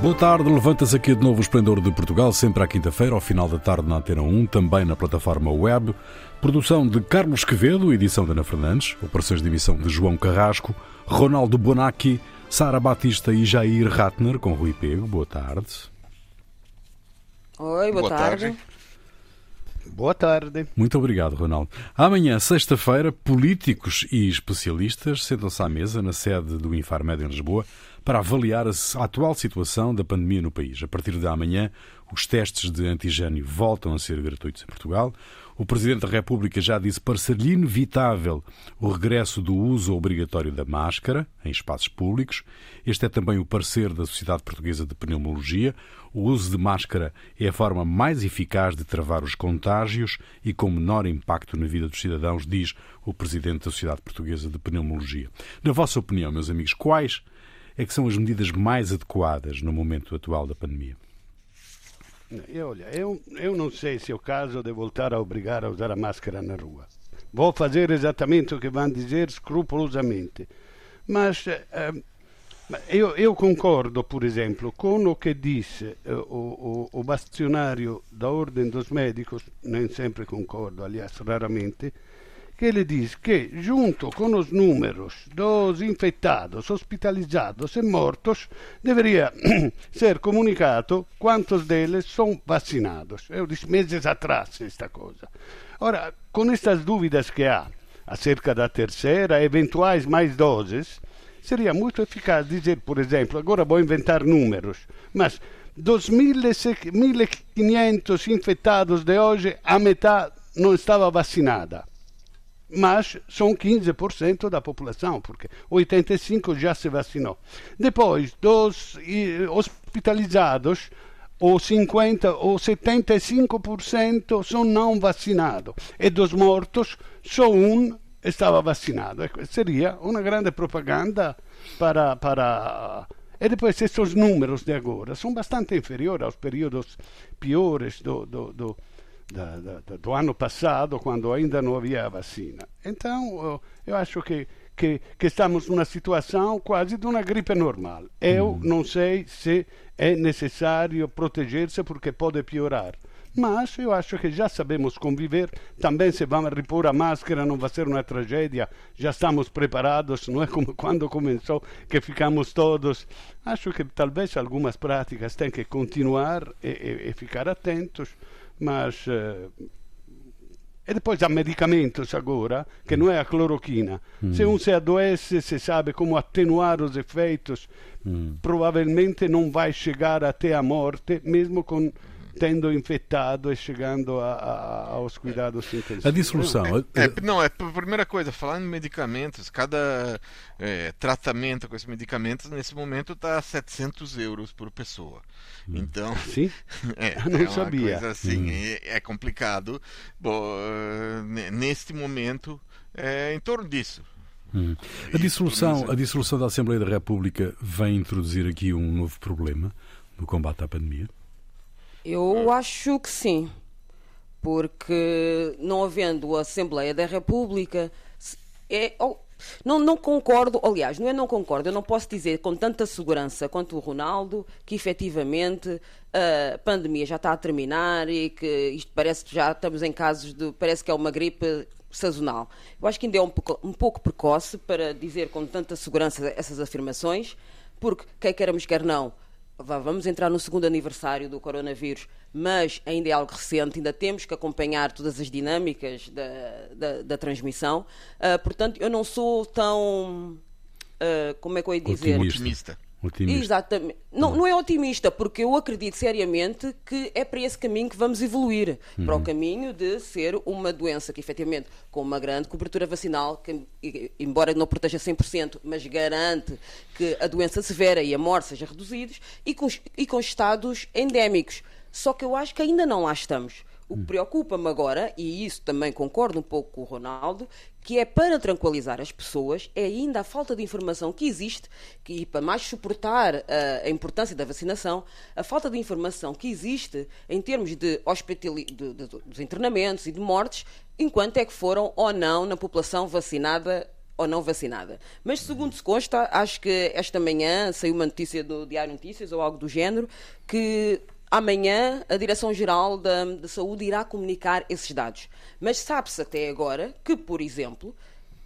Boa tarde, levanta-se aqui de novo o Esplendor de Portugal, sempre à quinta-feira, ao final da tarde na Antena 1, também na plataforma web. Produção de Carlos Quevedo, edição de Ana Fernandes, operações de emissão de João Carrasco, Ronaldo Bonacci, Sara Batista e Jair Ratner, com Rui Pego. Boa tarde. Oi, boa, boa tarde. tarde. Boa tarde. Muito obrigado, Ronaldo. Amanhã, sexta-feira, políticos e especialistas sentam-se à mesa na sede do Infarmed em Lisboa para avaliar a atual situação da pandemia no país. A partir de amanhã, os testes de antigênio voltam a ser gratuitos em Portugal. O Presidente da República já disse parecer-lhe inevitável o regresso do uso obrigatório da máscara em espaços públicos. Este é também o parecer da Sociedade Portuguesa de Pneumologia. O uso de máscara é a forma mais eficaz de travar os contágios e com menor impacto na vida dos cidadãos, diz o Presidente da Sociedade Portuguesa de Pneumologia. Na vossa opinião, meus amigos, quais é que são as medidas mais adequadas no momento atual da pandemia? Eu, olha, eu, eu não sei se é o caso de voltar a obrigar a usar a máscara na rua. Vou fazer exatamente o que vão dizer escrupulosamente. Mas eh, eu, concordo, por exemplo, com o que disse eh, o, o, da Ordem dos Médicos, nem sempre concordo, aliás, raramente, que ele diz que, junto com os números dos infectados, hospitalizados e mortos, deveria ser comunicado quantos deles são vacinados. Eu disse meses atrás esta coisa. Ora, com estas dúvidas que há acerca da terceira, eventuais mais doses, seria muito eficaz dizer, por exemplo, agora vou inventar números, mas dos 1.500 infectados de hoje, a metade não estava vacinada mas são 15% da população, porque 85% já se vacinou. Depois, dos hospitalizados, ou 50% ou 75% são não vacinados. E dos mortos, só um estava vacinado. Seria uma grande propaganda para, para e depois esses números de agora são bastante inferiores aos períodos piores do, do, do da, da, do ano passado, quando ainda não havia vacina. Então, eu acho que, que, que estamos numa situação quase de uma gripe normal. Eu hum. não sei se é necessário proteger-se porque pode piorar. Mas eu acho que já sabemos conviver. Também se vamos repor a máscara não vai ser uma tragédia. Já estamos preparados, não é como quando começou que ficamos todos. Acho que talvez algumas práticas têm que continuar e, e, e ficar atentos mas uh, e depois há medicamentos agora, que não é a cloroquina. Mm. Se um se adoece, se sabe como atenuar os efeitos, mm. provavelmente não vai chegar até a morte, mesmo com tendo infectado e chegando a, a, aos cuidados intensivos. A dissolução. É, é, não, é a primeira coisa, falando em medicamentos, cada é, tratamento com esses medicamentos nesse momento está a 700 euros por pessoa. Hum. Então, sim? É, não é sabia. Coisa assim, hum. é, é, complicado. Bom, neste momento, é em torno disso. Hum. A, dissolução, a dissolução da Assembleia da República vem introduzir aqui um novo problema no combate à pandemia? Eu acho que sim, porque não havendo a Assembleia da República, é, oh, não, não concordo, aliás, não é não concordo, eu não posso dizer com tanta segurança quanto o Ronaldo que efetivamente a pandemia já está a terminar e que isto parece que já estamos em casos de, parece que é uma gripe sazonal. Eu acho que ainda é um pouco, um pouco precoce para dizer com tanta segurança essas afirmações, porque quer queiramos, quer não, vamos entrar no segundo aniversário do coronavírus, mas ainda é algo recente, ainda temos que acompanhar todas as dinâmicas da, da, da transmissão. Uh, portanto, eu não sou tão. Uh, como é que eu ia dizer? Otimista. Otimista. Exatamente. Não, não é otimista, porque eu acredito seriamente que é para esse caminho que vamos evoluir uhum. para o caminho de ser uma doença que, efetivamente, com uma grande cobertura vacinal, que, embora não proteja 100%, mas garante que a doença severa e a morte sejam reduzidos, e com, e com estados endémicos. Só que eu acho que ainda não lá estamos. O que preocupa-me agora, e isso também concordo um pouco com o Ronaldo, que é para tranquilizar as pessoas, é ainda a falta de informação que existe, que, e para mais suportar a, a importância da vacinação, a falta de informação que existe em termos de, hospitali de, de, de internamentos e de mortes, enquanto é que foram ou não na população vacinada ou não vacinada. Mas, segundo se consta, acho que esta manhã saiu uma notícia do Diário Notícias ou algo do género que amanhã a Direção-Geral da, da Saúde irá comunicar esses dados. Mas sabe-se até agora que, por exemplo,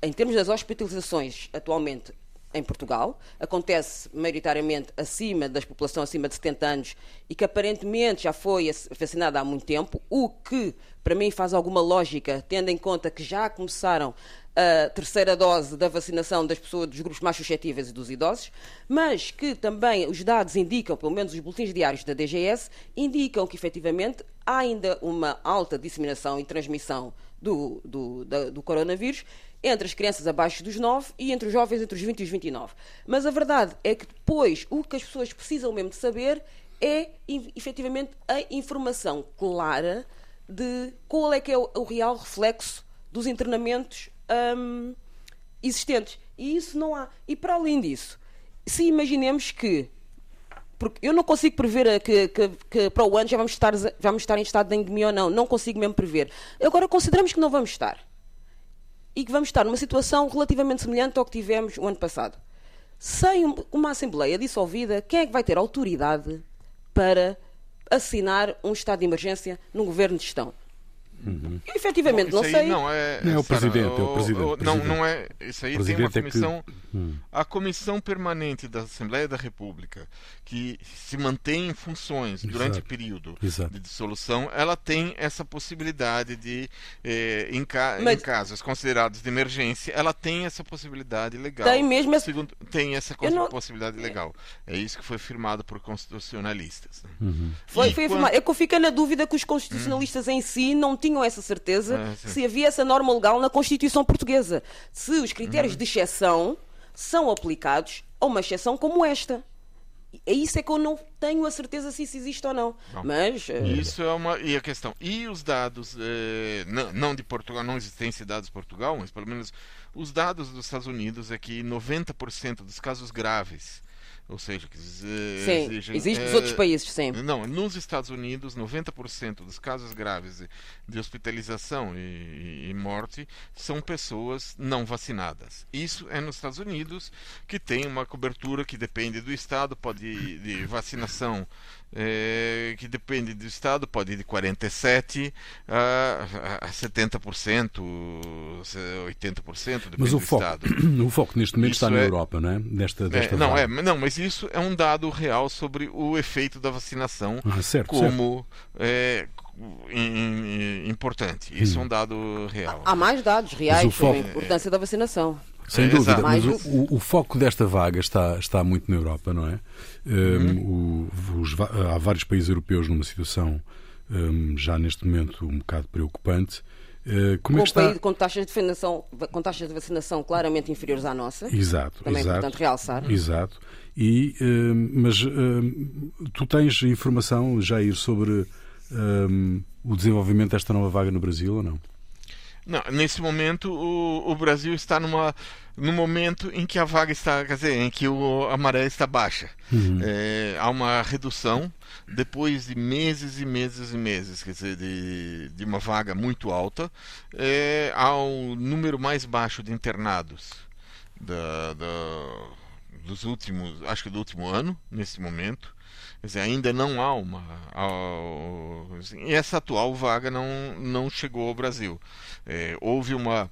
em termos das hospitalizações atualmente em Portugal, acontece maioritariamente acima das população acima de 70 anos e que aparentemente já foi vacinada há muito tempo, o que para mim faz alguma lógica, tendo em conta que já começaram a terceira dose da vacinação das pessoas dos grupos mais suscetíveis e dos idosos, mas que também os dados indicam, pelo menos os boletins diários da DGS, indicam que efetivamente há ainda uma alta disseminação e transmissão do, do, da, do coronavírus entre as crianças abaixo dos 9 e entre os jovens entre os 20 e os 29. Mas a verdade é que depois o que as pessoas precisam mesmo de saber é efetivamente a informação clara de qual é que é o, o real reflexo dos internamentos hum, existentes. E isso não há. E para além disso, se imaginemos que porque eu não consigo prever que, que, que, para o ano já vamos estar, vamos estar em estado de endemia ou não. Não consigo mesmo prever. Agora consideramos que não vamos estar e que vamos estar numa situação relativamente semelhante ao que tivemos o ano passado. Sem uma Assembleia dissolvida, quem é que vai ter autoridade para assinar um estado de emergência num governo de gestão? Uhum. Efetivamente, não, não sei. Não, é, não é o presidente, o, é o presidente. O, não, não é. Isso aí tem uma comissão. É que... Hum. A comissão permanente da Assembleia da República, que se mantém em funções Exato. durante o período Exato. de dissolução, ela tem essa possibilidade de, eh, em, ca... Mas... em, casos considerados de emergência, ela tem essa possibilidade legal. Tem mesmo. Segundo, tem essa não... possibilidade legal. É isso que foi firmado por constitucionalistas. Uhum. Foi, foi quando... afirmado. Eu fico na dúvida que os constitucionalistas uhum. em si não tinham tinham essa certeza ah, se havia essa norma legal na Constituição Portuguesa. Se os critérios uhum. de exceção são aplicados a uma exceção como esta. É isso é que eu não tenho a certeza se isso existe ou não. não. Mas uh... isso é uma e a questão. E os dados eh, não, não, de Portugal, não existem dados de Portugal, mas pelo menos os dados dos Estados Unidos é que 90% dos casos graves ou seja, que sim, exigem, existe nos é, outros países, sim. Não, nos Estados Unidos, 90% dos casos graves de, de hospitalização e, e, morte são pessoas não vacinadas. Isso é nos Estados Unidos, que tem uma cobertura que depende do estado, pode de vacinação é, que depende do estado, pode ir de 47% a, a 70%, 80%, depende mas o do foco, estado. O foco neste momento isso está na é, Europa, não é? Desta, desta é, não, é, não, mas isso é um dado real sobre o efeito da vacinação ah, certo, como certo. É, importante. Isso hum. é um dado real. Há mais dados reais sobre a importância da vacinação. Sem dúvida, mas o, o, o, foco desta vaga está, está muito na Europa, não é? Um, o, os, há vários países europeus numa situação um, já neste momento um bocado preocupante. Uh, como com, é que está... país, com, taxas de vacinação, com taxas de vacinação claramente inferiores à nossa. Exato. Também exato, é importante realçar. Exato. E, mas tu tens informação, Jair, sobre o desenvolvimento desta nova vaga no Brasil ou não? Não, nesse momento o, o Brasil está numa no momento em que a vaga está, quer dizer, em que o, a maré está baixa. Uhum. É, há uma redução depois de meses e meses e meses, quer dizer, de, de uma vaga muito alta, é, há um número mais baixo de internados da, da, dos últimos, acho que do último ano, nesse momento. Quer dizer, ainda não há uma. Assim, essa atual vaga não, não chegou ao Brasil. É, houve uma.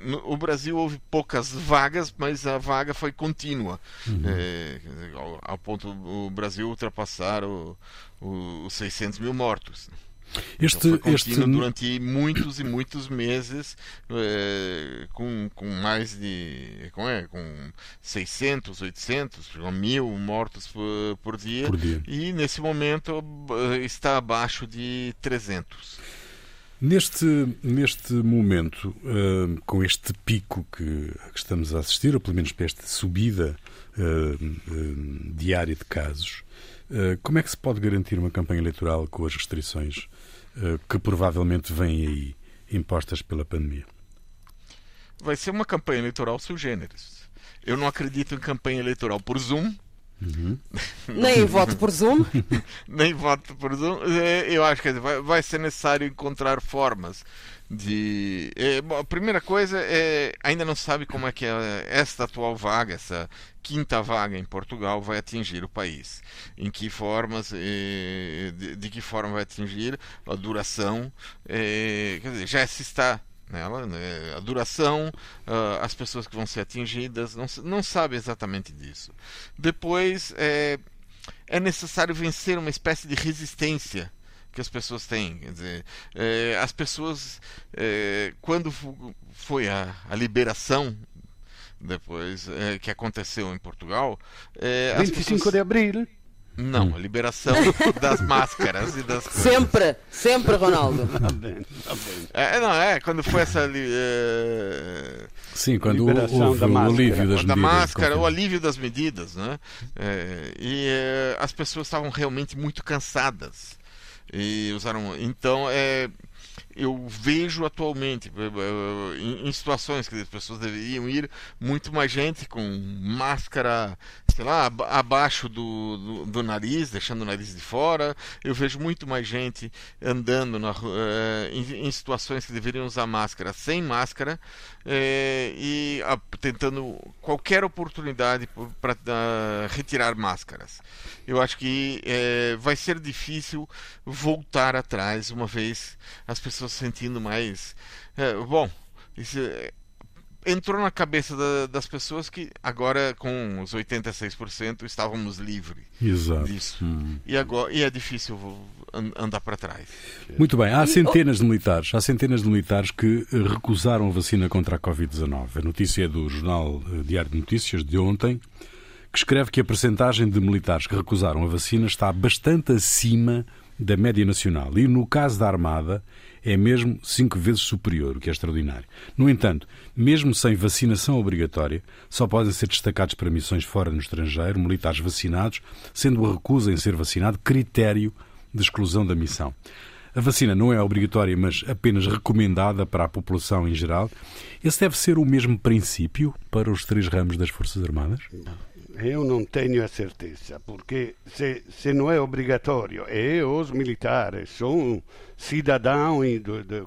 No o Brasil houve poucas vagas, mas a vaga foi contínua. Uhum. É, ao, ao, ponto do Brasil ultrapassar os 600 mil mortos. Este, então este... durante muitos e muitos meses, é, com, com mais de com, é, com 600, 800, mil mortos por, por, dia, por dia, e nesse momento eh, está abaixo de 300. Neste, neste momento, uh, com este pico que, que, estamos a assistir, ou pelo menos para esta subida diária de casos, como é que se pode garantir uma campanha eleitoral com as restrições eh, que provavelmente vêm aí impostas pela pandemia? Vai ser uma campanha eleitoral sui generis. Eu não acredito em campanha eleitoral por Zoom. Uhum. Nem voto por Zoom. Nem voto por Zoom. Eu acho que vai, vai ser necessário encontrar formas de é, bom, a primeira coisa é ainda não sabe como é que é esta atual vaga, essa quinta vaga em Portugal vai atingir o país, em que formas, de, de que forma vai atingir a duração, é, quer dizer, já se está nela, né? a duração, uh, as pessoas que vão ser atingidas, não, sabe exatamente disso. Depois é, é necessário vencer uma espécie de resistência que as pessoas têm. Quer dizer, as pessoas, quando foi a, a liberação depois é, que aconteceu em Portugal. É, 25 pessoas... de abril? Não, a liberação das máscaras e das coisas. Sempre, sempre, Ronaldo. Tá bem, tá bem. É, não, é, quando foi essa. É... Sim, quando houve da o alívio das da medidas. máscara, o alívio das medidas, né? É, e é, as pessoas estavam realmente muito cansadas. E usaram. Então, é eu vejo atualmente eh, eh, em, situações que as pessoas deveriam ir muito mais gente com máscara sei lá abaixo do, do, do, nariz deixando o nariz de fora. Eu vejo muito mais gente andando na, uh, em, em, situações que deveriam usar máscara sem máscara uh, e uh, tentando qualquer oportunidade para retirar máscaras eu acho que vai ser difícil voltar atrás uma vez as pessoas pessoas se sentindo mais. É, bom, isso é, entrou na cabeça da, das pessoas que agora, com os 86%, estávamos livres Exato. disso. Hum. E, agora, e é difícil andar para trás. Muito bem, há centenas de militares, há centenas de militares que eh, recusaram a vacina contra a Covid-19. A notícia é do jornal eh, Diário de Notícias de ontem, que escreve que a percentagem de militares que recusaram a vacina está bastante acima da média nacional. E no caso da Armada, é mesmo cinco vezes superior, o que é extraordinário. No entanto, mesmo sem vacinação obrigatória, só podem ser destacados para missões fora no estrangeiro militares vacinados, sendo a recusa em ser vacinado critério de exclusão da missão. A vacina não é obrigatória, mas apenas recomendada para a população em geral. Esse deve ser o mesmo princípio para os três ramos das Forças Armadas? Eu não tenho a certeza, porque se, se não é obrigatório e os militares são cidadãos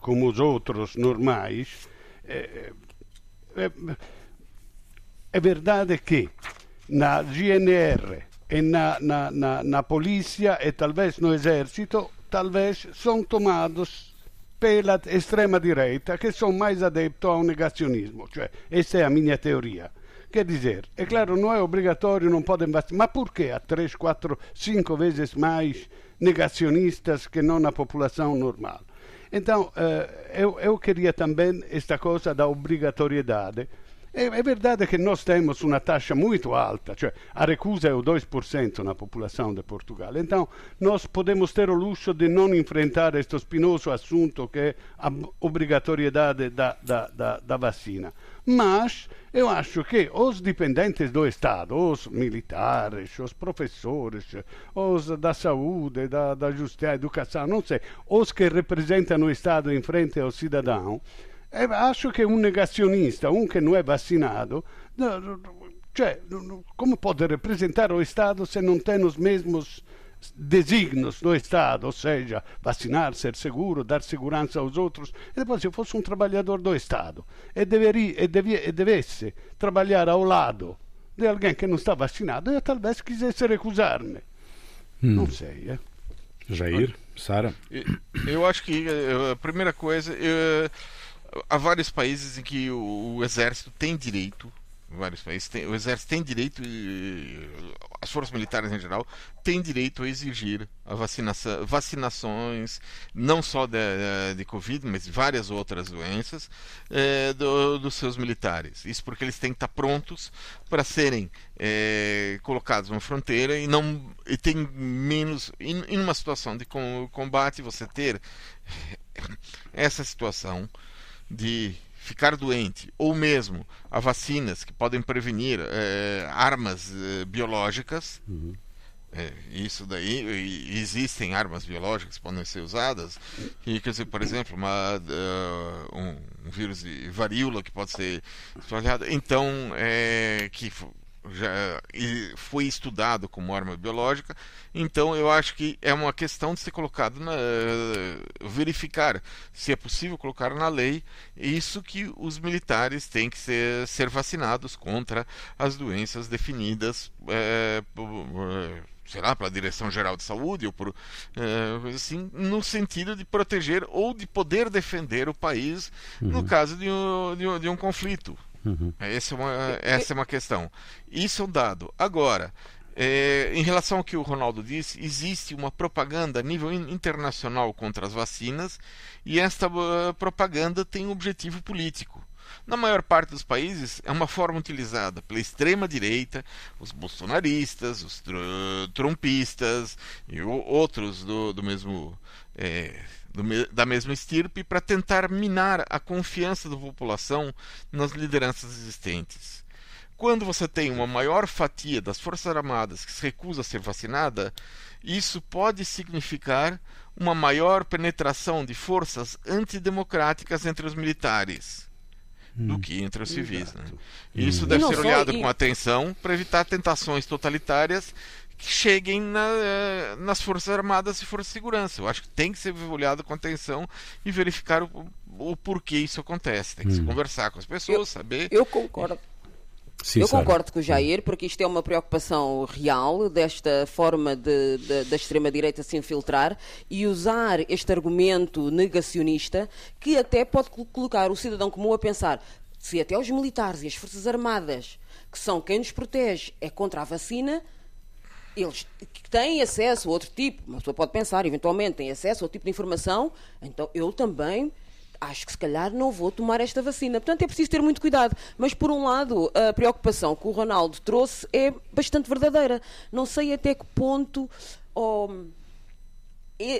como os outros normais, é, é, é verdade que na GNR e na, na, na, na polícia e talvez no exército, talvez são tomados pela extrema direita que são mais adeptos ao negacionismo. Cioè, essa é a minha teoria. Quer dizer, é claro, não é obrigatório, não podem vacinar. Mas por que há três, quatro, cinco vezes mais negacionistas que não a população normal? Então, eh, eu, eu queria também esta coisa da obrigatoriedade. É, é, verdade que nós temos uma taxa muito alta, cioè a recusa é o 2% na população de Portugal. Então, nós podemos ter o luxo de não enfrentar este espinoso assunto que é a obrigatoriedade da, da, da, da vacina. Mas eu acho que os dependentes do Estado, os militares, os professores, os da saúde, da, da justiça, educação, não sei, os que representam o Estado em frente ao cidadão, acho que um negacionista, um que não é vacinado, cioè, como pode representar o Estado se não tem os mesmos designos do Estado, ou seja, vacinar, ser seguro, dar segurança aos outros. E depois, se eu fosse um trabalhador do Estado e, deveria, e, devia, e devesse trabalhar ao lado de alguém que não está vacinado, eu talvez quisesse recusar-me. Hum. Não sei. É? Jair, Sara? Eu acho que eh, a primeira coisa, eu, há vários países em que o, o exército tem direito vários países tem, o exército tem direito e as forças militares em geral têm direito a exigir a vacinação, vacinações não só de, de covid mas de várias outras doenças é, do, dos seus militares. Isso porque eles têm que estar prontos para serem é, colocados numa fronteira e não e tem menos em, em uma situação de combate você ter essa situação de ficar doente, ou mesmo a vacinas que podem prevenir é, armas é, biológicas. Uhum. É, isso daí, existem armas biológicas que podem ser usadas. E, quer dizer, por exemplo, uma, uh, um, um, vírus de varíola que pode ser espalhado. Então, é, que já foi estudado como arma biológica, então eu acho que é uma questão de ser colocado na, verificar se é possível colocar na lei isso que os militares têm que ser, ser vacinados contra as doenças definidas é, sei lá, pela Direção Geral de Saúde ou por é, assim, no sentido de proteger ou de poder defender o país uhum. no caso de um, de um, de um conflito. Uhum. Essa, é uma, essa é uma questão. Isso é um dado. Agora, é, em relação ao que o Ronaldo disse, existe uma propaganda a nível internacional contra as vacinas e esta uh, propaganda tem um objetivo político. Na maior parte dos países, é uma forma utilizada pela extrema-direita, os bolsonaristas, os tr trumpistas e outros do, do mesmo. É, do, da mesma estirpe para tentar minar a confiança da população nas lideranças existentes. Quando você tem uma maior fatia das Forças Armadas que se recusa a ser vacinada, isso pode significar uma maior penetração de forças antidemocráticas entre os militares do hum. que entre os civis. Né? Isso hum. deve ser olhado e... com atenção para evitar tentações totalitárias que cheguem na, eh, nas Forças Armadas e Forças de Segurança. Eu acho que tem que ser olhado com atenção e verificar o, o porquê isso acontece. Tem que hum. se conversar com as pessoas, eu, saber. Eu concordo. Sim, eu concordo com o Jair, porque isto é uma preocupação real desta forma de, de, da extrema-direita se infiltrar e usar este argumento negacionista que até pode colocar o cidadão comum a pensar se até os militares e as Forças Armadas, que são quem nos protege, é contra a vacina, eles têm acesso a outro tipo, uma pessoa pode pensar, eventualmente, têm acesso a outro tipo de informação, então eu também acho que se calhar não vou tomar esta vacina. Portanto, é preciso ter muito cuidado. Mas, por um lado, a preocupação que o Ronaldo trouxe é bastante verdadeira. Não sei até que ponto oh,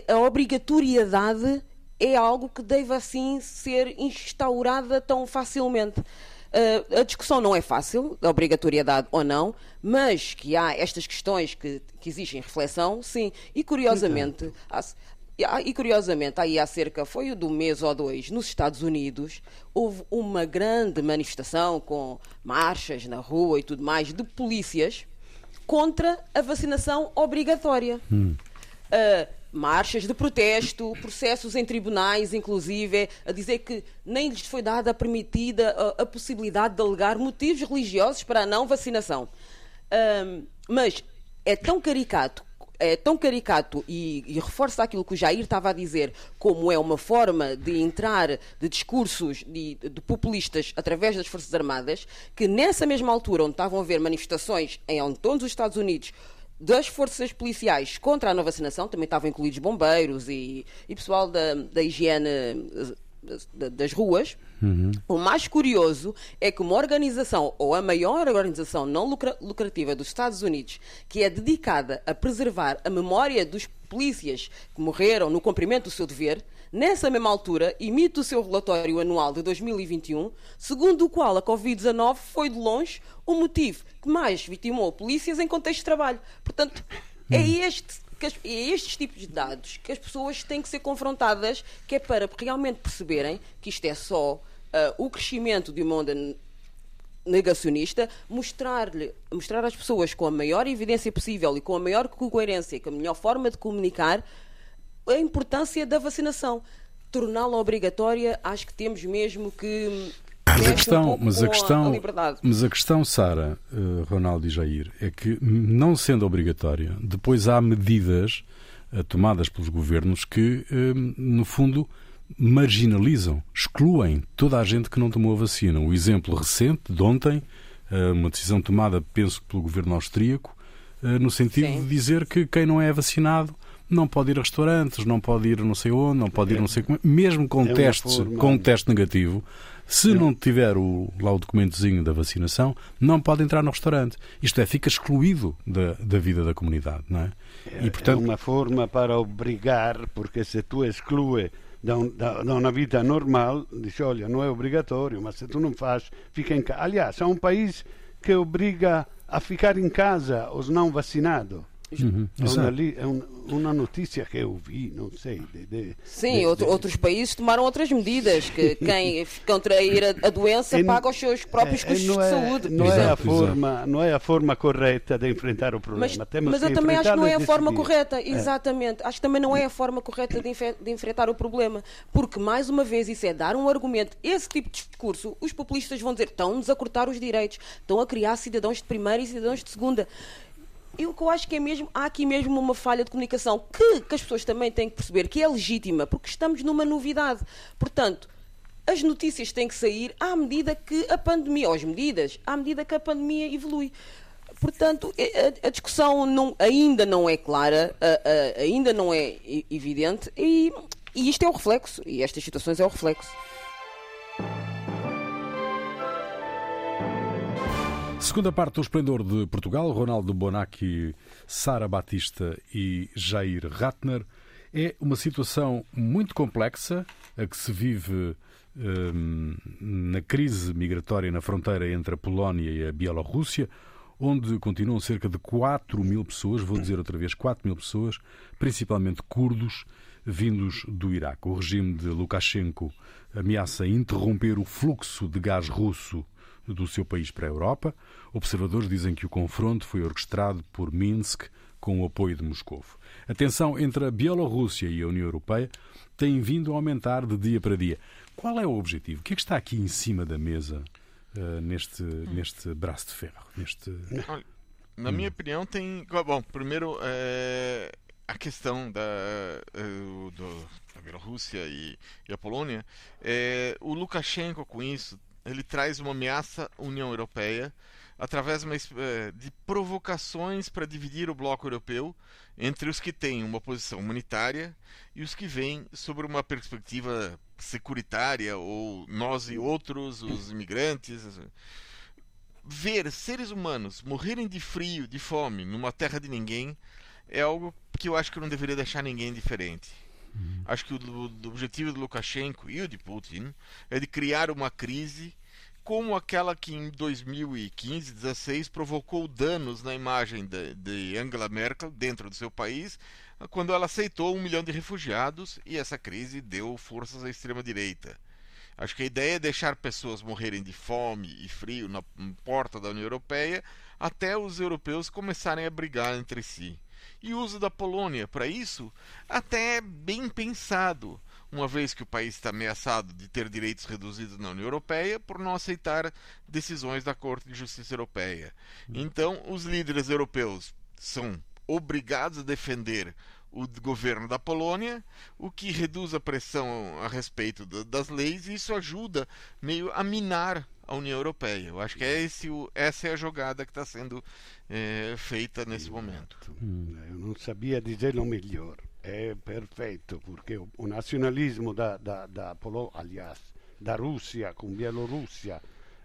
a obrigatoriedade é algo que deve assim ser instaurada tão facilmente. Uh, a discussão não é fácil, da obrigatoriedade ou não, mas que há estas questões que, que exigem reflexão, sim. E curiosamente, há, e, curiosamente, aí há cerca, foi do mês ou dois, nos Estados Unidos, houve uma grande manifestação com marchas na rua e tudo mais de polícias contra a vacinação obrigatória. Hum. Uh, marchas de protesto, processos em tribunais, inclusive, a dizer que nem lhes foi dada permitida a, a possibilidade de alegar motivos religiosos para a não vacinação. Uh, mas é tão caricato é tão caricato e, e, reforça aquilo que o Jair estava a dizer, como é uma forma de entrar de discursos de, de, populistas através das Forças Armadas, que nessa mesma altura, onde estavam a haver manifestações em todos os Estados Unidos das forças policiais contra a não vacinação, também estavam incluídos bombeiros e, e pessoal da, da higiene das ruas. Uhum. O mais curioso é que uma organização, ou a maior organização não lucra lucrativa dos Estados Unidos, que é dedicada a preservar a memória dos polícias que morreram no cumprimento do seu dever, nessa mesma altura emite o seu relatório anual de 2021, segundo o qual a Covid-19 foi de longe o motivo que mais vitimou polícias em contexto de trabalho. Portanto, é uhum. este que as, é estes tipos de dados que as pessoas têm que ser confrontadas, que é para realmente perceberem que isto é só uh, o crescimento de uma onda negacionista, mostrar-lhe, mostrar às pessoas com a maior evidência possível e com a maior coerência, com a melhor forma de comunicar, a importância da vacinação. Torná-la obrigatória, acho que temos mesmo que mas a questão, um mas a questão, a mas a questão, Sara, uh, Ronaldo e Jair, é que não sendo obrigatória, depois há medidas uh, tomadas pelos governos que, uh, no fundo, marginalizam, excluem toda a gente que não tomou a vacina. O exemplo recente de ontem, uma decisão tomada, penso, pelo governo austríaco, no sentido Sim. de dizer que quem não é vacinado não pode ir a restaurantes, não pode ir não sei onde, não pode ir não sei como, mesmo com, é testes, com um teste negativo, se não tiver o, lá o documentozinho da vacinação, não pode entrar no restaurante. Isto é, fica excluído da, da vida da comunidade, não é? E, portanto... É uma forma para obrigar, porque se tu exclui da, un, da, da, una vita normal, dici, olha, não é obrigatório, mas se tu não faz, fica em casa. Aliás, há um país que obriga a ficar em casa os não vacinados. Uhum. É, um, uma notícia que eu vi, não sei. De, de, Sim, de, outro, outros países tomaram outras medidas, que quem contrair a, a doença paga os seus próprios é, custos de é, saúde. Não é, a forma, não é a forma correta de enfrentar o problema. Mas, mas eu também acho que não é a forma correta, exatamente. Acho que também não é a forma correta de, de enfrentar o problema. Porque, mais uma vez, isso é dar um argumento. Esse tipo de discurso, os populistas vão dizer estão-nos a cortar os direitos, estão a criar cidadãos de primeira e cidadãos de segunda. E o que eu acho que é mesmo, há aqui mesmo uma falha de comunicação que, que as pessoas também têm que perceber que é legítima, porque estamos numa novidade. Portanto, as notícias têm que sair à medida que a pandemia, ou as medidas, à medida que a pandemia evolui. Portanto, a, a discussão não, ainda não é clara, a, a, ainda não é evidente, e, e isto é o reflexo, e estas situações é o reflexo. Segunda parte do Esplendor de Portugal, Ronaldo Bonacci, Sara Batista e Jair Ratner. É uma situação muito complexa a que se vive hum, na crise migratória na fronteira entre a Polónia e a Bielorrússia, onde continuam cerca de 4 mil pessoas, vou dizer outra vez 4 mil pessoas, principalmente curdos, vindos do Iraque. O regime de Lukashenko ameaça interromper o fluxo de gás russo do seu país para a Europa. Observadores dizem que o confronto foi orquestrado por Minsk com o apoio de Moscou. A tensão entre a Bielorrússia e a União Europeia tem vindo a aumentar de dia para dia. Qual é o objetivo? O que é que está aqui em cima da mesa uh, neste, neste braço de ferro? Neste... Na minha opinião, tem. Bom, primeiro, é, a questão da, uh, do, da Bielorrússia e, e, a Polônia. É, o Lukashenko, com isso, ele traz uma ameaça à União Europeia através eh, de provocações para dividir o bloco europeu entre os que têm uma posição humanitária e os que vêm sobre uma perspectiva securitária ou nós e outros, os imigrantes. Ver seres humanos morrerem de frio, de fome, numa terra de ninguém é algo que eu acho que não deveria deixar ninguém diferente. Uhum. Acho que o, o, objetivo do Lukashenko e o de Putin é de criar uma crise como aquela que em 2015, 16 provocou danos na imagem de, de Angela Merkel dentro do seu país, quando ela aceitou um milhão de refugiados e essa crise deu forças à extrema direita. Acho que a ideia é deixar pessoas morrerem de fome e frio na porta da União Europeia até os europeus começarem a brigar entre si. E o uso da Polônia para isso até é bem pensado, uma vez que o país está ameaçado de ter direitos reduzidos na União Europeia por não aceitar decisões da Corte de Justiça Europeia. Então, os líderes europeus são obrigados a defender o governo da Polônia, o que reduz a pressão a respeito das leis e isso ajuda meio a minar a União Europeia. Eu acho que é esse, essa é a jogada que está sendo é, feita nesse momento. Hum, eu não sabia dizê-lo melhor. É perfeito, porque o, o nacionalismo da, da, da Polônia, aliás, da Rússia com Bielorrússia,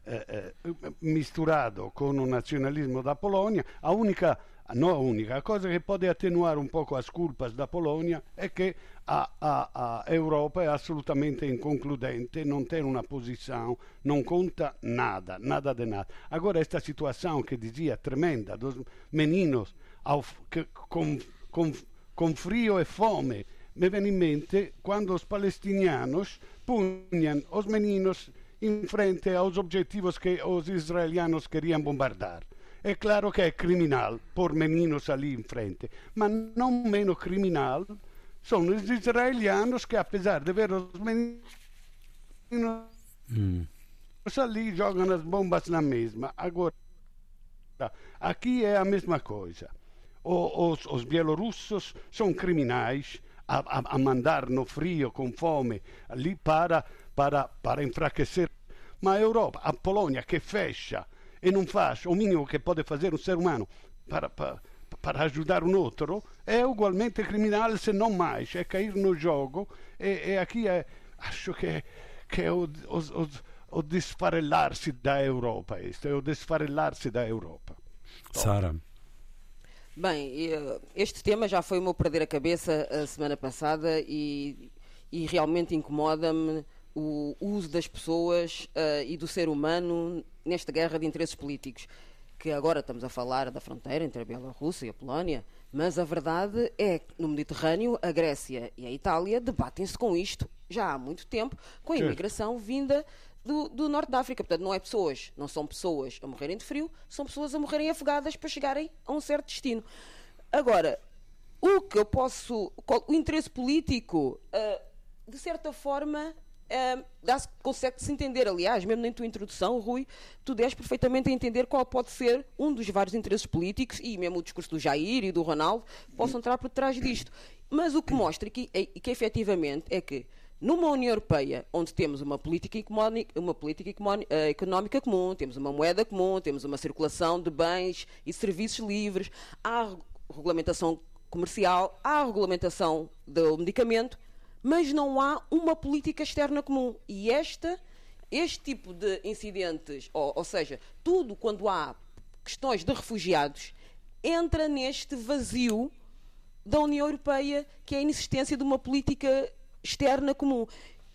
eh, eh, misturado com o nacionalismo da Polônia, a única não a única, a cosa che può attenuare un poco as culpas da Polonia è che a, a, a Europa è assolutamente inconcludente, non tem una posição, não conta nada, nada de nada. Agora, esta situação que dizia tremenda dos meninos ao, que, com, com, com frio e fome, me vem em mente quando os palestinianos punham os meninos em frente aos objetivos que os israelianos queriam bombardar. É claro que é criminal pôr meninos ali em frente, mas não menos criminal são os israelianos que, apesar de ver os meninos hum. ali, jogam as bombas na mesma. Agora, aqui é a mesma coisa. O, os, os bielorussos são criminais a, a, a, mandar no frio, com fome, ali para, para, para enfraquecer. Mas a Europa, a Polônia que fecha e não faz o mínimo que pode fazer um ser humano para, para, para ajudar um outro, é igualmente criminal, se não mais. É cair no jogo. E, e aqui é, acho que, que é o, o, o, o desfarelar-se da Europa. Isto é o desfarelar-se da Europa. Sara. Bem, eh, este tema já foi o meu perder a cabeça a semana passada e, e realmente incomoda-me o uso das pessoas uh, e do ser humano nesta guerra de interesses políticos. que agora estamos a falar da fronteira entre a Bielorrússia e a Polónia, mas a verdade é que no Mediterrâneo a Grécia e a Itália debatem-se com isto já há muito tempo, com a imigração vinda do, do, norte da África. Portanto, não é pessoas, não são pessoas a morrerem de frio, são pessoas a morrerem afogadas para chegarem a um certo destino. Agora, o que eu posso. O interesse político, uh, de certa forma, uh, consegue-se entender. Aliás, mesmo na tua introdução, Rui, tu deste perfeitamente a entender qual pode ser um dos vários interesses políticos e mesmo o discurso do Jair e do Ronaldo possam entrar por trás disto. Mas o que mostra que, é, que efetivamente é que numa União Europeia, onde temos uma política, uma política eh, económica comum, temos uma moeda comum, temos uma circulação de bens e serviços livres, há regulamentação comercial, há regulamentação do medicamento, mas não há uma política externa comum. E esta, este tipo de incidentes, ou, ou seja, tudo quando há questões de refugiados, entra neste vazio da União Europeia, que é a inexistência de uma política externa comum.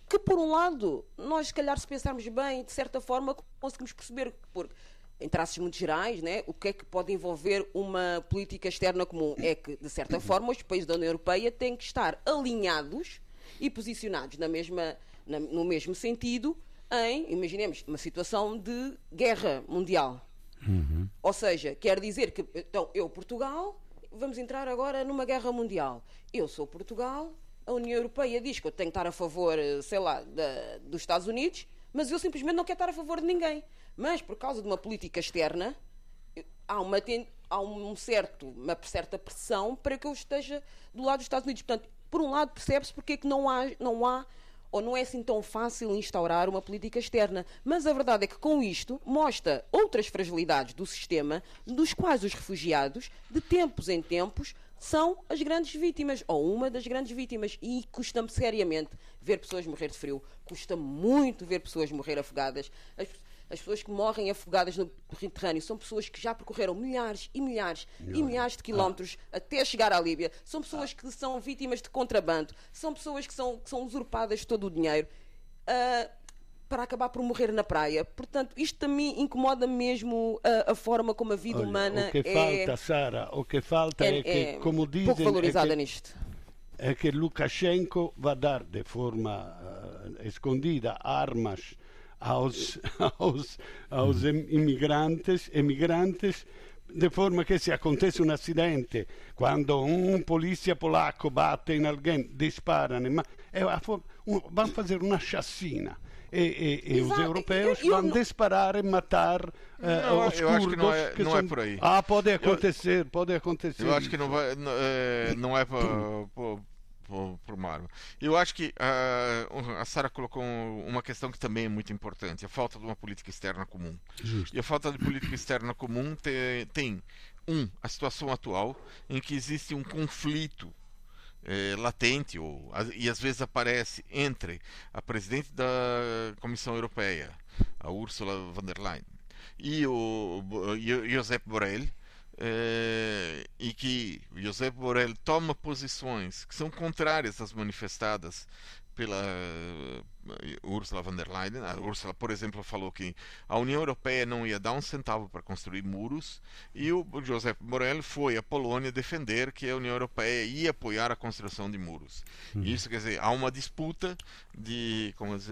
Que, por um lado, nós, se calhar, se pensarmos bem, de certa forma, conseguimos perceber, porque, em traços muito gerais, né, o que é que pode envolver uma política externa comum? É que, de certa forma, os países da União Europeia têm que estar alinhados e posicionados na mesma, na, no mesmo sentido em, imaginemos, uma situação de guerra mundial. Uhum. Ou seja, quer dizer que, então, eu, Portugal, vamos entrar agora numa guerra mundial. Eu sou Portugal, a União Europeia diz que eu tenho que estar a favor, eh, sei lá, da, dos Estados Unidos, mas eu simplesmente não quero estar a favor de ninguém. Mas por causa de uma política externa, há uma, há um certo, uma certa pressão para que eu esteja do lado dos Estados Unidos. Portanto, por um lado, percebe-se porque é que não há, não há ou não é assim tão fácil instaurar uma política externa. Mas a verdade é que com isto mostra outras fragilidades do sistema, dos quais os refugiados, de tempos em tempos, são as grandes vítimas, ou uma das grandes vítimas. E custa-me seriamente ver pessoas morrer de frio, custa muito ver pessoas morrer afogadas. As, as pessoas que morrem afogadas no Mediterrâneo são pessoas que já percorreram milhares e milhares e milhares de quilómetros ah. até chegar à Líbia. São pessoas ah. que são vítimas de contrabando. São pessoas que são, que são usurpadas de todo o dinheiro. Uh, para acabar por morrer na praia. Portanto, isto também incomoda mesmo a, a forma como a vida Olha, humana o que é. Falta, Sara, o que falta é, é que, é como dizem, pouco valorizada é que, nisto. É que Lukashenko vai dar de forma uh, escondida armas aos, aos, aos imigrantes, imigrantes de forma che se acontece un accidente, quando un polizia polacco batte in alguém, disparano, ma è a forma, un, vanno a fare una chacina. E, e, e os europeus eu, eu vão não... disparar e matar uh, não, os curdos. que não é, que não são... é por aí. Ah, pode acontecer, eu, pode acontecer. Eu acho que não, vai, não, é, não é para para o arma. Eu acho que uh, a Sara colocou uma questão que também é muito importante: a falta de uma política externa comum. Justo. E a falta de política externa comum te, tem, um, a situação atual, em que existe um conflito é, latente ou, e às vezes aparece entre a presidente da Comissão Europeia, a Ursula von der Leyen, e o Josep Borrell, é, e que José Borrell toma posições que são contrárias às manifestadas pela uh, Ursula von der Leyen. A Ursula, por exemplo, falou que a União Europeia não ia dar um centavo para construir muros e o José Borrell foi à Polônia defender que a União Europeia ia apoiar a construção de muros. Hum. Isso quer dizer, há uma disputa de, como se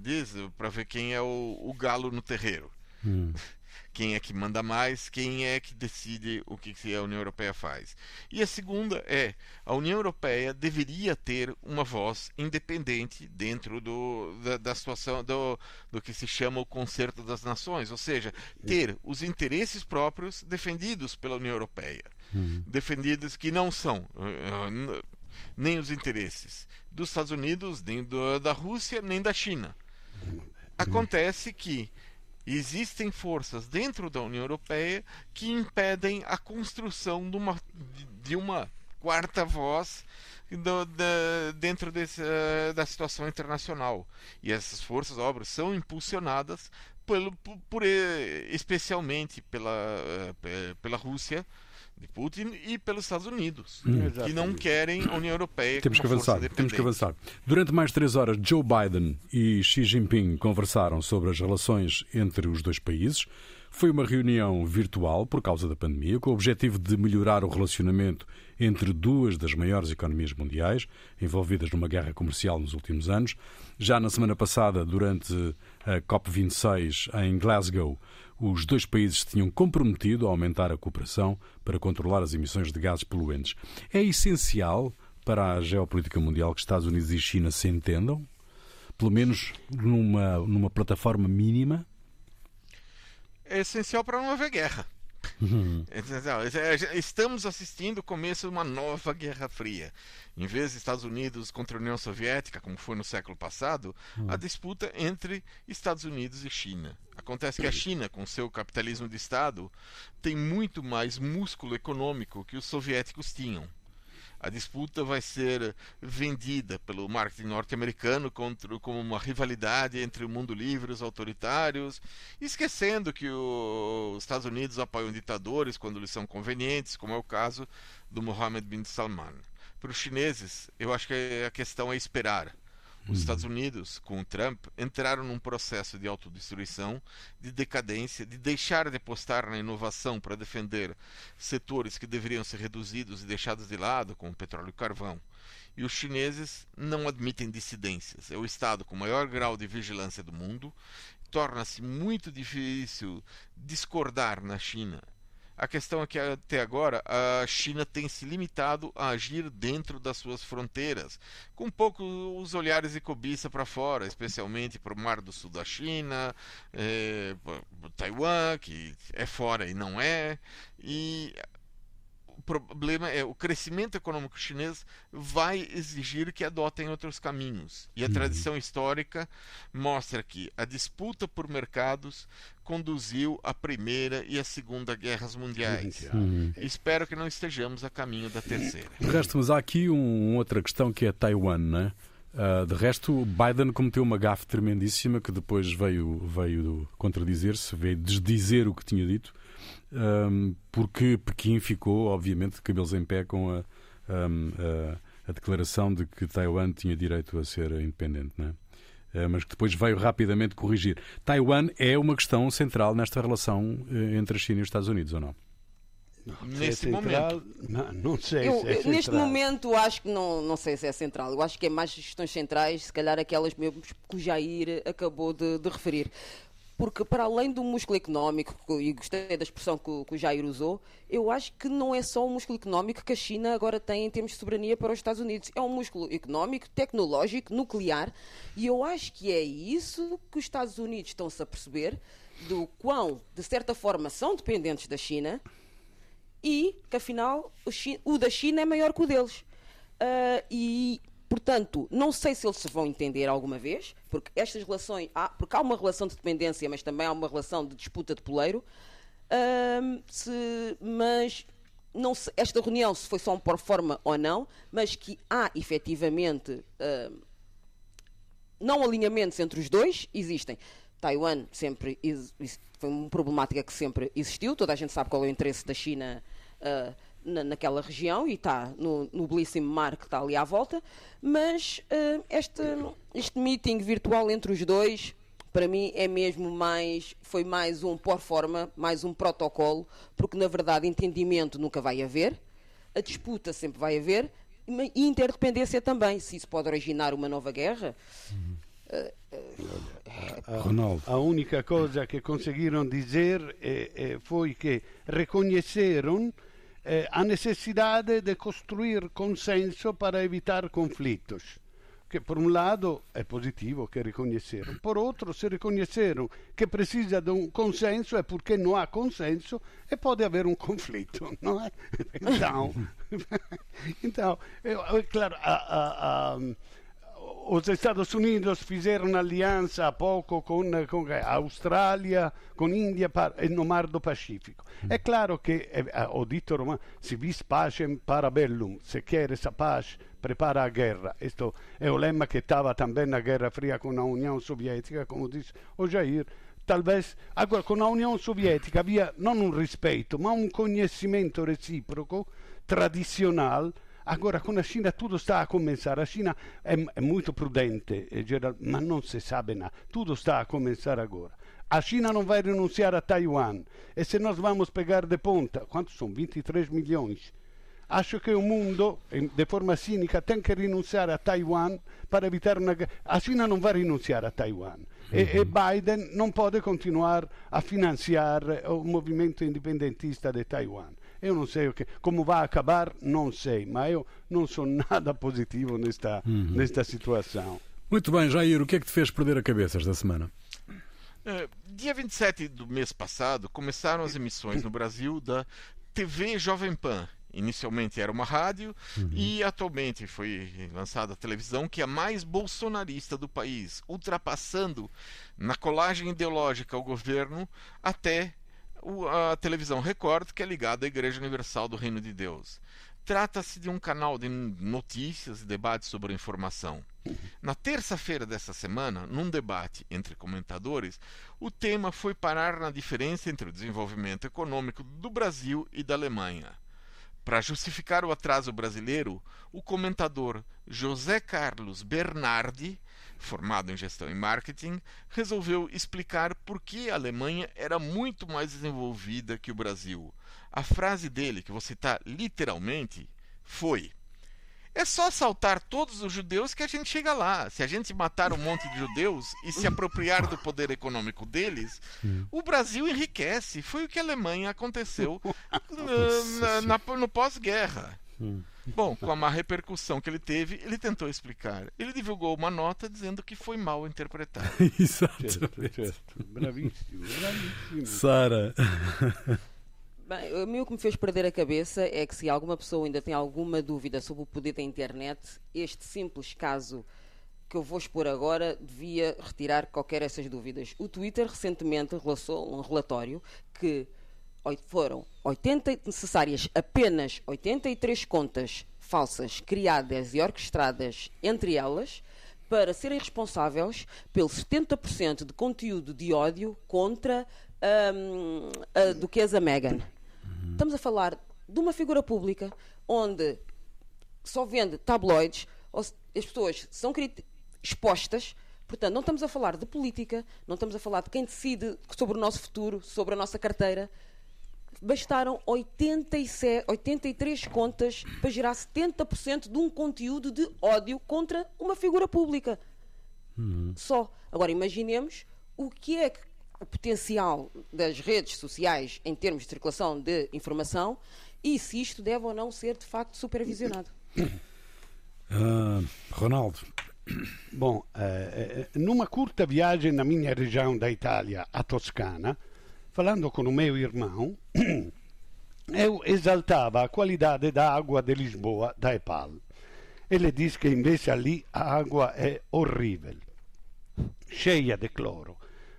diz, para ver quem é o, o galo no terreiro. Hum. quem é que manda mais, quem é que decide o que, a União Europeia faz. E a segunda é a União Europeia deveria ter uma voz independente dentro do, da, da situação do, do que se chama o concerto das nações, ou seja, ter os interesses próprios defendidos pela União Europeia, uhum. defendidos que não são nem os interesses dos Estados Unidos, nem do, da Rússia, nem da China. Uhum. Acontece que existem forças dentro da União Europeia que impedem a construção de uma, de uma quarta voz do, da, dentro desse, uh, da situação internacional. E essas forças, obras, são impulsionadas pelo, por, por especialmente pela, uh, pela Rússia de Putin e pelos Estados Unidos, hum. que não querem a União Europeia temos que avançar, Temos que avançar. Durante mais três horas, Joe Biden e Xi Jinping conversaram sobre as relações entre os dois países. Foi uma reunião virtual por causa da pandemia, com o objetivo de melhorar o relacionamento entre duas das maiores economias mundiais, envolvidas numa guerra comercial nos últimos anos. Já na semana passada, durante a COP26 em Glasgow, os dois países se tinham comprometido a aumentar a cooperação para controlar as emissões de gases poluentes. É essencial para a geopolítica mundial que Estados Unidos e China se entendam? Pelo menos numa, numa plataforma mínima? É essencial para não haver guerra. Uhum. Estamos assistindo o começo de uma nova Guerra Fria. Em vez de Estados Unidos contra a União Soviética, como foi no século passado, uhum. a disputa entre Estados Unidos e China. Acontece que a China, com seu capitalismo de Estado, tem muito mais músculo econômico que os soviéticos tinham. A disputa vai ser vendida pelo marketing norte-americano como uma rivalidade entre o mundo livre e os autoritários, esquecendo que o, os Estados Unidos apoiam ditadores quando eles são convenientes, como é o caso do Mohammed bin Salman. Para os chineses, eu acho que a questão é esperar. Os uhum. Estados Unidos, com o Trump, entraram num processo de autodestruição, de decadência, de deixar de apostar na inovação para defender setores que deveriam ser reduzidos e deixados de lado, como petróleo e carvão. E os chineses não admitem dissidências. É o Estado com maior grau de vigilância do mundo. Torna-se muito difícil discordar na China a questão é que até agora a China tem se limitado a agir dentro das suas fronteiras, com pouco os olhares de cobiça para fora, especialmente para o Mar do Sul da China, é, Taiwan, que é fora e não é, e problema é o crescimento econômico chinês vai exigir que adotem outros caminhos. E a uhum. tradição histórica mostra que a disputa por mercados conduziu à Primeira e à Segunda Guerras Mundiais. Uhum. Espero que não estejamos a caminho da terceira. De resto, mas há aqui um, outra questão que é Taiwan, né? Uh, de resto, Biden cometeu uma gafe tremendíssima que depois veio, veio contradizer-se, veio desdizer o que tinha dito um, porque Pequim ficou, obviamente, de cabelos em pé com a, um, a, a, declaração de que Taiwan tinha direito a ser independente, não é? Uh, mas que depois veio rapidamente corrigir. Taiwan é uma questão central nesta relação uh, entre a China e os Estados Unidos, ou não? neste é momento. Não, não sei eu, se é Neste momento acho que não, não sei se é central. Eu acho que é mais questões centrais, se calhar aquelas mesmo que o Jair acabou de, de referir porque para além do músculo económico, e gostei da expressão que, que o Jair usou, eu acho que não é só o músculo económico que a China agora tem em termos de soberania para os Estados Unidos. É um músculo económico, tecnológico, nuclear, e eu acho que é isso que os Estados Unidos estão-se a perceber do quão, de certa forma, são dependentes da China e que afinal o, China, o da China é maior que o deles. Uh, e Portanto, não sei se eles se vão entender alguma vez, porque estas relações, há, porque há uma relação de dependência, mas também há uma relação de disputa de poleiro. se, mas não se, esta reunião, se foi só um por forma ou não, mas que há efetivamente não alinhamentos entre os dois, existem. Taiwan sempre foi uma problemática que sempre existiu, toda a gente sabe qual é o interesse da China. Uh, na, naquela região e está no, no belíssimo mar que está ali à volta, mas uh, este, este meeting virtual entre os dois para mim é mesmo mais foi mais um por forma, mais um protocolo, porque na verdade entendimento nunca vai haver, a disputa sempre vai haver e interdependência também, se isso pode originar uma nova guerra. Uh, Ronaldo. A única coisa que conseguiram dizer é, é, foi que reconheceram eh, a necessidade de construir consenso para evitar conflitos. Que por um lado é positivo que reconheceram, por outro, se reconheceram que precisa de um consenso é porque não há consenso e pode haver conflito, não é? Então, então é, claro, a, a, a os Estados Unidos fizeram aliança há pouco com, com a Austrália, com a Índia no Mar do Pacífico. É claro que, o dito romano, se vis pacem para bellum, se quer essa paz, prepara a guerra. Isto é o lema que estava também na Guerra Fria com a União Soviética, como disse o Jair. Talvez, agora, com a União Soviética havia não um respeito, ma um conhecimento recíproco, tradicional, Agora com a China tudo está a começar. A China é, é muito prudente, é geral, mas não se sabe nada. Tudo está a começar agora. A China não vai renunciar a Taiwan. E se nós vamos pegar de ponta, quantos são? 23 milhões. Acho que o mundo, de forma cínica, tem que renunciar a Taiwan para evitar uma guerra. A China não vai renunciar a Taiwan. E, e, Biden não pode continuar a financiar o movimento independentista de Taiwan. Eu não sei que, como vai acabar, não sei, mas eu não sou nada positivo nesta, uhum. nesta situação. Muito bem, Jair, o que é que te fez perder a cabeça esta semana? É, dia 27 do mês passado começaram as emissões no Brasil da TV Jovem Pan, Inicialmente era uma rádio uhum. e atualmente foi lançada a televisão que é a mais bolsonarista do país, ultrapassando na colagem ideológica ao governo até a televisão Record, que é ligada à Igreja Universal do Reino de Deus. Trata-se de um canal de notícias e debates sobre informação. Na terça-feira dessa semana, num debate entre comentadores, o tema foi parar na diferença entre o desenvolvimento econômico do Brasil e da Alemanha. Para justificar o atraso brasileiro, o comentador José Carlos Bernardi, formado em gestão e marketing, resolveu explicar por que a Alemanha era muito mais desenvolvida que o Brasil. A frase dele, que vou citar literalmente, foi: é só assaltar todos os judeus que a gente chega lá. Se a gente matar um monte de judeus e se apropriar do poder econômico deles, o Brasil enriquece. Foi o que a Alemanha aconteceu na, na, no pós-guerra. Bom, com a má repercussão que ele teve, ele tentou explicar. Ele divulgou uma nota dizendo que foi mal interpretado. Exato. Bravíssimo, bravíssimo. Sara. Bem, a mim o que me fez perder a cabeça é que se alguma pessoa ainda tem alguma dúvida sobre o poder da internet, este simples caso que eu vou expor agora devia retirar qualquer dessas dúvidas. O Twitter recentemente lançou um relatório que foram 80, necessárias apenas 83 contas falsas criadas e orquestradas entre elas para serem responsáveis pelo 70% de conteúdo de ódio contra um, a duquesa Meghan. Estamos a falar de uma figura pública onde só vende tabloides, as pessoas são expostas. Portanto, não estamos a falar de política, não estamos a falar de quem decide sobre o nosso futuro, sobre a nossa carteira. Bastaram 87, 83 contas para gerar 70% de um conteúdo de ódio contra uma figura pública. Uhum. Só. Agora, imaginemos o que é que o potencial das redes sociais em termos de circulação de informação e se isto deve ou não ser de facto supervisionado. Uh, Ronaldo. Bom, eh, numa curta viagem na minha região da Itália, a Toscana, falando com o meu irmão, eu exaltava a qualidade da água de Lisboa, da EPAL. Ele diz que invece ali a água é horrível, cheia de cloro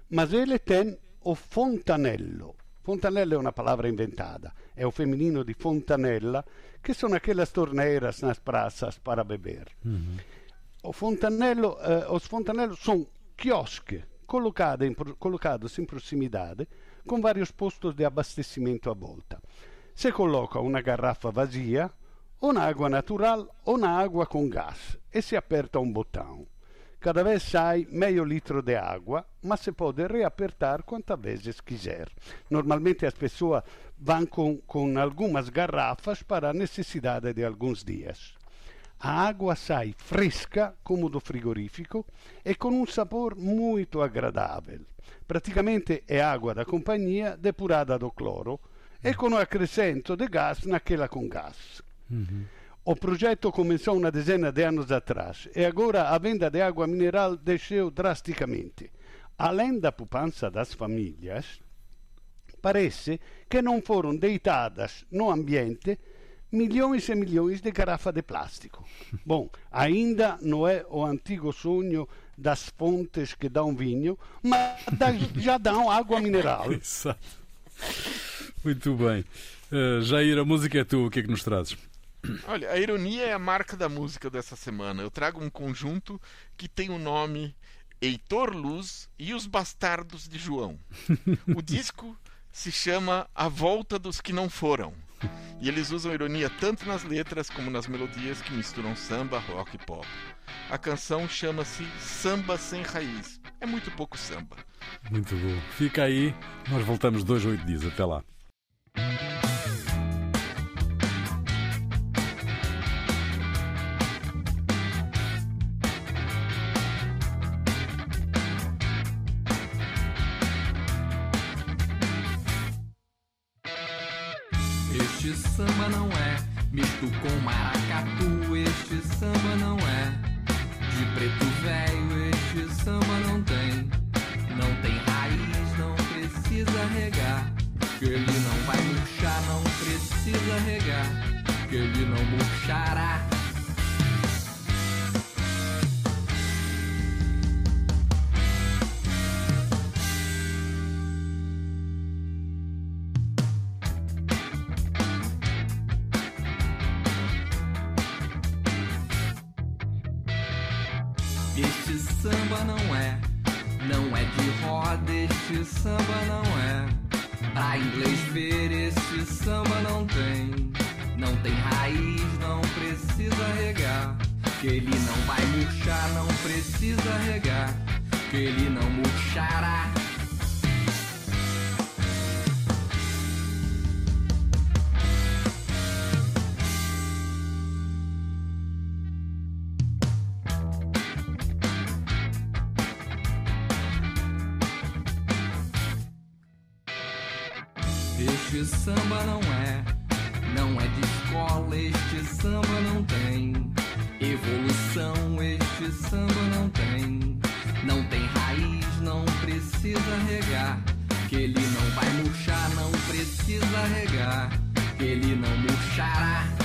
mas ele tem o fontanello. Fontanello é uma palavra inventada, é o feminino de fontanella, que são aquelas torneiras nas praças para beber. Uhum. O fontanello, eh, os fontanellos são quiosques colocados em, colocados em proximidade com vários postos de abastecimento à volta. Se coloca uma garrafa vazia, ou na água natural ou na água com gás e se aperta um botão. Cada vez sai meio litro de água, mas se pode reapertar quantas vezes quiser. Normalmente as pessoas vão com algumas garrafas para a necessidade de alguns dias. A água sai fresca, como do frigorífico, e com um sabor muito agradável. Praticamente é água da companhia depurada do cloro e com o acrescento de gás naquela com gás. Uhum. O projeto começou uma dezena de anos atrás e agora a venda de água mineral desceu drasticamente. Além da poupança das famílias, parece que não foram deitadas no ambiente milhões e milhões de garrafas de plástico. Bom, ainda não é o antigo sonho das fontes que dão vinho, mas já dão água mineral. Exato. Muito bem. Uh, Jair, a música é tua, o que é que nos trazes? Olha, a ironia é a marca da música dessa semana. Eu trago um conjunto que tem o nome Heitor Luz e os Bastardos de João. O disco se chama A Volta dos Que Não Foram. E eles usam ironia tanto nas letras como nas melodias que misturam samba, rock e pop. A canção chama-se Samba Sem Raiz é muito pouco samba. Muito bom. Fica aí, nós voltamos dois ou oito dias. Até lá. Este samba não é misto com maracatu. Este samba não é de preto velho. Este samba não tem, não tem raiz, não precisa regar. Que ele não vai murchar, não precisa regar. Que ele não murchará. Precisa regar, que ele não vai murchar, não precisa regar, que ele não murchará.